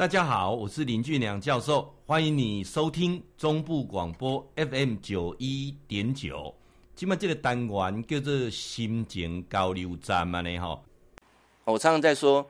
大家好，我是林俊良教授，欢迎你收听中部广播 FM 九一点九。今麦这个单元叫做心情交流站嘛呢哈。我常常在说，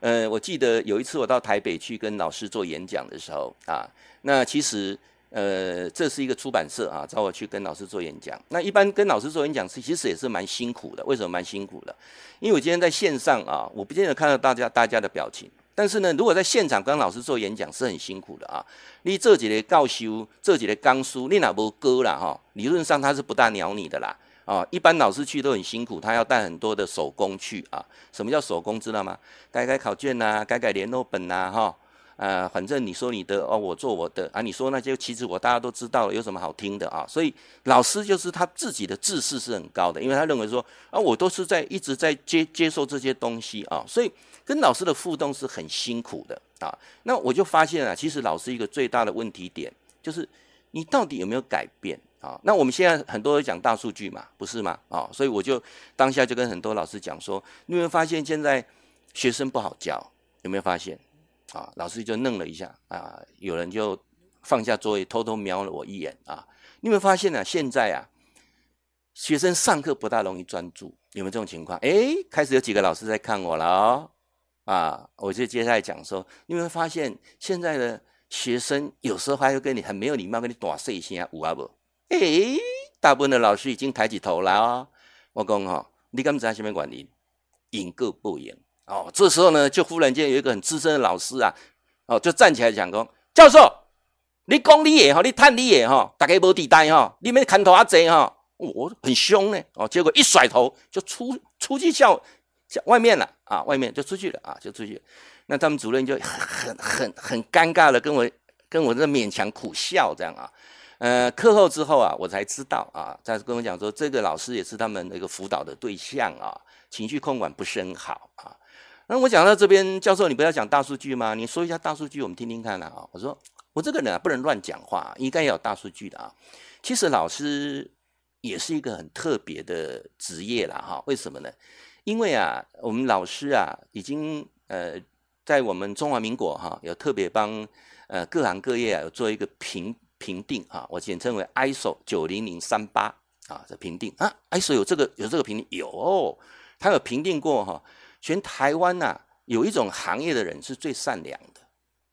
呃，我记得有一次我到台北去跟老师做演讲的时候啊，那其实呃这是一个出版社啊找我去跟老师做演讲。那一般跟老师做演讲是其实也是蛮辛苦的，为什么蛮辛苦的？因为我今天在线上啊，我不见得看到大家大家的表情。但是呢，如果在现场跟老师做演讲是很辛苦的啊。你这几个教修，这几的钢书，你哪无歌了哈？理论上他是不大鸟你的啦啊。一般老师去都很辛苦，他要带很多的手工去啊。什么叫手工知道吗？改改考卷呐、啊，改改联络本呐、啊，哈。呃，反正你说你的哦，我做我的啊。你说那些其实我大家都知道了，有什么好听的啊？所以老师就是他自己的自视是很高的，因为他认为说啊，我都是在一直在接接受这些东西啊，所以。跟老师的互动是很辛苦的啊，那我就发现啊，其实老师一个最大的问题点就是你到底有没有改变啊？那我们现在很多人讲大数据嘛，不是吗？啊，所以我就当下就跟很多老师讲说，你有没有发现现在学生不好教？有没有发现？啊，老师就愣了一下啊，有人就放下作业偷偷瞄了我一眼啊，你有没有发现呢？现在啊，学生上课不大容易专注，有没有这种情况？哎，开始有几个老师在看我了哦。啊，我就接下来讲说，你有没有发现现在的学生有时候还会跟你很没有礼貌，跟你打碎一下，有啊不？哎，大部分的老师已经抬起头来哦。我讲哈，你敢知道什么原因？因果报应哦。这时候呢，就忽然间有一个很资深的老师啊，哦，就站起来讲说：“教授，你讲你也哈，你探你也哈，大家无地带哈，你们看头阿贼哈，我很凶呢。哦，结果一甩头就出出去叫。”外面了啊，外面就出去了啊，就出去。那他们主任就 很很很尴尬的跟我跟我这勉强苦笑这样啊。呃，课后之后啊，我才知道啊，他跟我讲说，这个老师也是他们的一个辅导的对象啊，情绪控管不是很好啊。那我讲到这边，教授你不要讲大数据吗？你说一下大数据，我们听听看啊。我说我这个人啊，不能乱讲话，应该要有大数据的啊。其实老师也是一个很特别的职业啦哈。为什么呢？因为啊，我们老师啊，已经呃，在我们中华民国哈、啊，有特别帮呃各行各业啊，有做一个评评定哈、啊，我简称为 ISO 九零零三八啊，这评定啊，ISO 有这个有这个评定有、哦，他有评定过哈、啊，全台湾呐、有一种行业的人是最善良的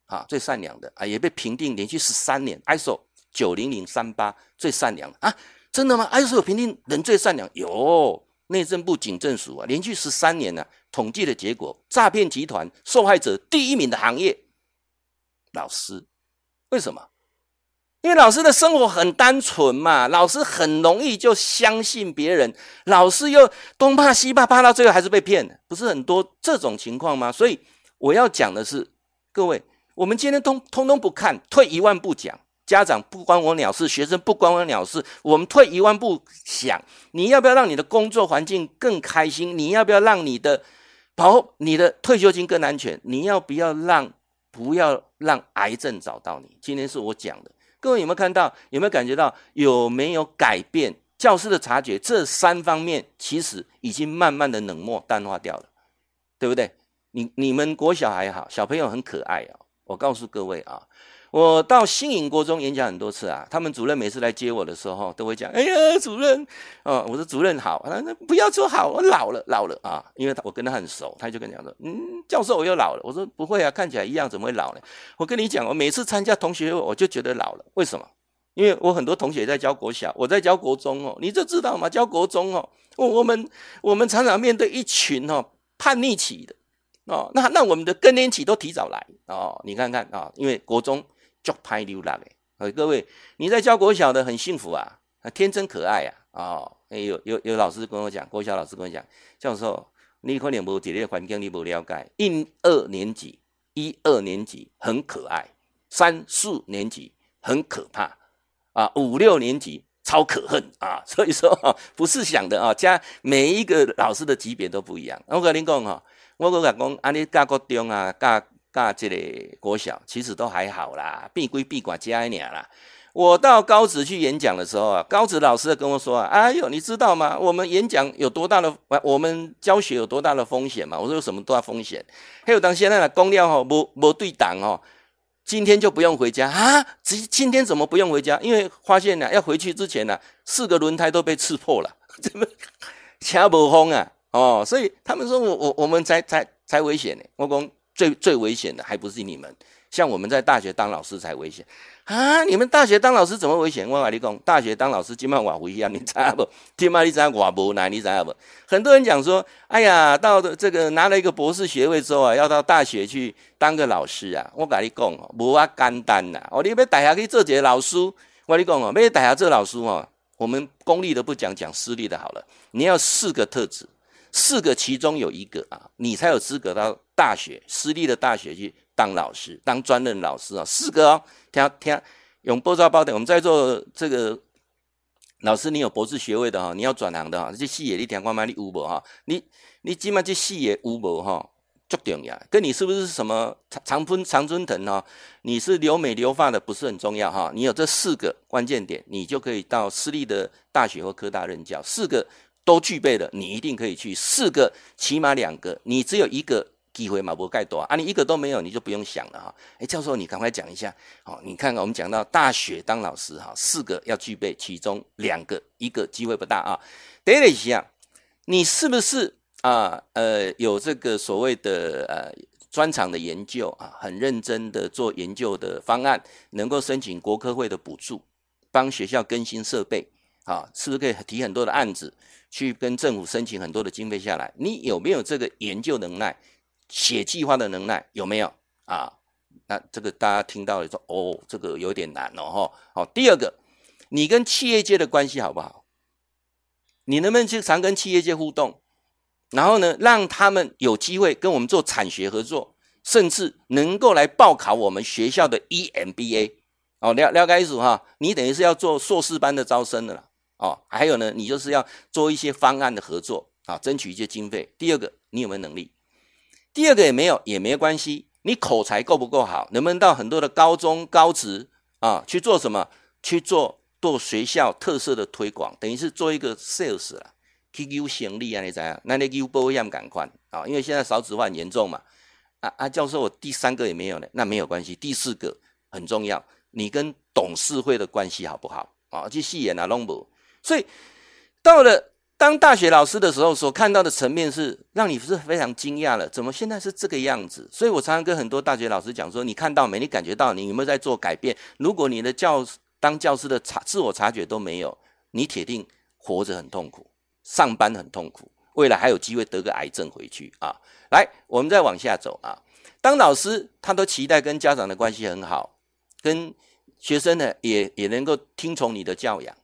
啊，最善良的啊，也被评定连续十三年 ISO 九零零三八最善良啊，真的吗？ISO 评定人最善良有、内政部警政署啊，连续十三年呢、统计的结果，诈骗集团受害者第一名的行业，老师，为什么？因为老师的生活很单纯嘛，老师很容易就相信别人，老师又东怕西怕，怕到最后还是被骗，不是很多这种情况吗？所以我要讲的是，各位，我们今天通通通不看，退一万步讲。家长不关我鸟事，学生不关我鸟事。我们退一万步想，你要不要让你的工作环境更开心？你要不要让你的保你的退休金更安全？你要不要让不要让癌症找到你？今天是我讲的，各位有没有看到？有没有感觉到？有没有改变？教师的察觉，这三方面其实已经慢慢的冷漠淡化掉了，对不对？你你们国小还好，小朋友很可爱、哦。我告诉各位啊。我到新营国中演讲很多次啊，他们主任每次来接我的时候，都会讲：“哎呀，主任，哦，我说主任好，那不要说好，我老了，老了啊，因为我跟他很熟，他就跟讲说，嗯，教授我又老了。我说不会啊，看起来一样，怎么会老呢？我跟你讲，我每次参加同学会，我就觉得老了，为什么？因为我很多同学在教国小，我在教国中哦，你就知道吗？教国中哦，我们我们常常面对一群哦叛逆期的哦，那那我们的更年期都提早来哦，你看看啊、因为国中。就拍溜了哎！各位，你在教国小的很幸福啊，天真可爱啊！哦，有有有老师跟我讲，国小老师跟我讲，教授，你可能无这个环境，你不了解。一二年级，一二年级很可爱，三四年级很可怕啊，五六年级超可恨啊！所以说，不是想的啊，加每一个老师的级别都不一样。我跟你讲哈，我跟你讲，安尼教国中啊，教。教这个国小其实都还好啦，闭归闭管家一年啦。我到高职去演讲的时候啊，高职老师跟我说啊，哎呦，你知道吗？我们演讲有多大的，我们教学有多大的风险吗？我说有什么多大风险？还有当现在的工料哈，没没对档哦，今天就不用回家啊？今今天怎么不用回家？因为发现呢，要回去之前呢，四个轮胎都被刺破了，怎么掐不风啊？哦，所以他们说我我我们才才才危险呢。我讲最最危险的还不是你们。像我们在大学当老师才危险啊！你们大学当老师怎么危险？我跟你讲，大学当老师今晚晚回啊，你知道不？今晚你知道我无难，你知道不？很多人讲说，哎呀，到的这个拿了一个博士学位之后啊，要到大学去当个老师啊。我跟你讲哦，无啊简单呐！哦，你要大学去做这个老师，我跟你讲哦，要大学做老师哦，我们公立的不讲，讲私立的好了。你要四个特质，四个其中有一个啊，你才有资格到大学私立的大学去。当老师，当专任老师啊，四个哦，听听用报招包的。我们在座这个老师，你有博士学位的哈，你要转行的哈，这视野你听看嘛，你有无哈？你你起码这视野有无哈？足重要，跟你是不是什么长长春常春藤哈？你是留美留发的不是很重要哈？你有这四个关键点，你就可以到私立的大学或科大任教。四个都具备了，你一定可以去。四个起码两个，你只有一个。机会嘛，不盖多啊！你一个都没有，你就不用想了哈。哎，教授，你赶快讲一下。好，你看看我们讲到大学当老师哈，四个要具备，其中两个，一个机会不大啊。第一项，你是不是啊？呃，有这个所谓的呃专长的研究啊，很认真的做研究的方案，能够申请国科会的补助，帮学校更新设备啊，是不是可以提很多的案子，去跟政府申请很多的经费下来？你有没有这个研究能耐？写计划的能耐有没有啊？那这个大家听到了说，哦，这个有点难哦，哈。好，第二个，你跟企业界的关系好不好？你能不能去常跟企业界互动？然后呢，让他们有机会跟我们做产学合作，甚至能够来报考我们学校的 EMBA。哦，了了解意思哈？你等于是要做硕士班的招生的了。哦，还有呢，你就是要做一些方案的合作啊，争取一些经费。第二个，你有没有能力？第二个也没有也没关系，你口才够不够好？能不能到很多的高中高职啊去做什么？去做做学校特色的推广，等于是做一个 sales 啦，去有行李啊，你知道？那你有保险赶快啊，因为现在少子化很严重嘛。啊啊，教授，我第三个也没有呢，那没有关系。第四个很重要，你跟董事会的关系好不好？啊，去戏演啊，拢无。所以到了。当大学老师的时候，所看到的层面是让你是非常惊讶了。怎么现在是这个样子？所以我常常跟很多大学老师讲说：你看到没？你感觉到？你有没有在做改变？如果你的教当教师的察自我察觉都没有，你铁定活着很痛苦，上班很痛苦，未来还有机会得个癌症回去啊！来，我们再往下走啊。当老师，他都期待跟家长的关系很好，跟学生呢也也能够听从你的教养。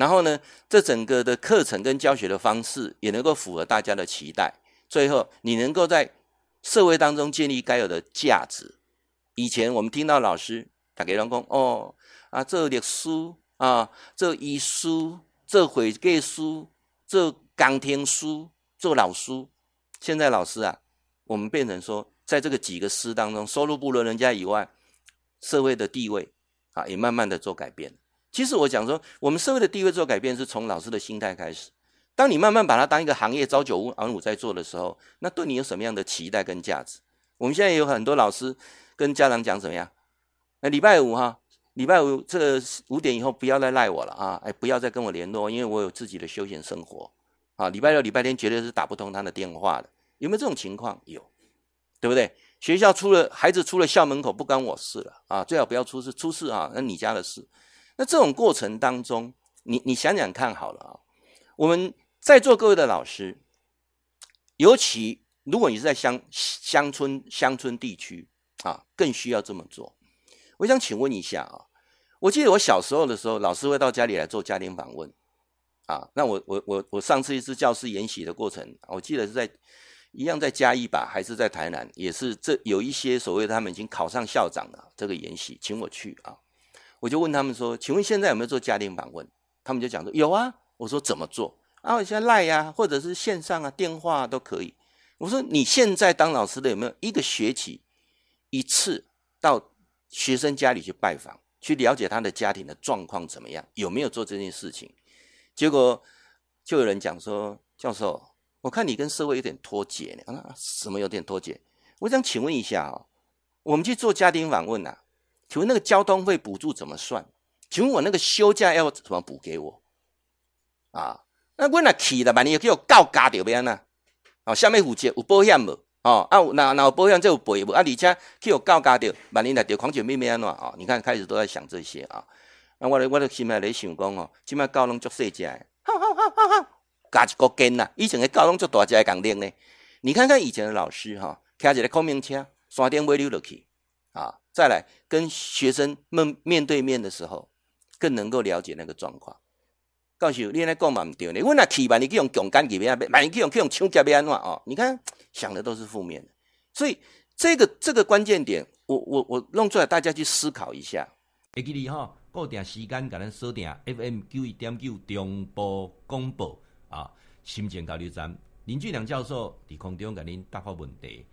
然后呢，这整个的课程跟教学的方式也能够符合大家的期待。最后，你能够在社会当中建立该有的价值。以前我们听到老师打给员工哦啊，这历书啊，这医书，这会计书，这钢铁书，做老师。现在老师啊，我们变成说，在这个几个师当中，收入不如人家以外，社会的地位啊，也慢慢的做改变。其实我讲说，我们社会的地位做改变是从老师的心态开始。当你慢慢把它当一个行业朝九晚五在做的时候，那对你有什么样的期待跟价值？我们现在有很多老师跟家长讲怎么样？那礼拜五哈，礼拜五这个五点以后不要再赖我了啊！哎，不要再跟我联络，因为我有自己的休闲生活啊。礼拜六、礼拜天绝对是打不通他的电话的。有没有这种情况？有，对不对？学校出了孩子出了校门口不关我事了啊！最好不要出事，出事啊，那你家的事。那这种过程当中，你你想想看好了啊，我们在座各位的老师，尤其如果你是在乡乡村乡村地区啊，更需要这么做。我想请问一下啊，我记得我小时候的时候，老师会到家里来做家庭访问啊。那我我我我上次一次教师研习的过程，我记得是在一样在嘉义吧，还是在台南，也是这有一些所谓他们已经考上校长了这个研习，请我去啊。我就问他们说：“请问现在有没有做家庭访问？”他们就讲说：“有啊。”我说：“怎么做？”啊，我现在赖呀，或者是线上啊，电话，都可以。我说：“你现在当老师的有没有一个学期一次到学生家里去拜访？去了解他的家庭的状况怎么样，有没有做这件事情。结果就有人讲说：“教授，我看你跟社会有点脱节呢。”啊，什么有点脱节？我想请问一下哦，我们去做家庭访问呐，请问那个交通费补助怎么算？请问我那个休假要怎么补给我？啊，那我那去了，万一叫我告家掉边呢？哦，下面负责有保险无？哦，啊，那那有保险就有赔无？啊，而且去有告家掉，万一来掉狂犬病咩安怎？哦，你看开始都在想这些啊。那我咧，我咧心内咧想讲哦，今麦狗拢足细只的，好好好好好，加一个根呐。以前的狗拢足大只的讲练呢。你看看以前的老师哈，开一个空明车，山顶尾溜落去，再来跟学生们面对面的时候，更能够了解那个状况。告诉你，你那讲嘛唔对呢。我那去万一去用强奸去边啊？万一去用去用抢劫边安怎哦？你看想的都是负面的，所以这个这个关键点，我我我弄出来，大家去思考一下。会记你哈。固定时间，甲咱锁定 FM 九一点九中波广播啊，心情交流站林俊良教授伫空中甲恁答复问题。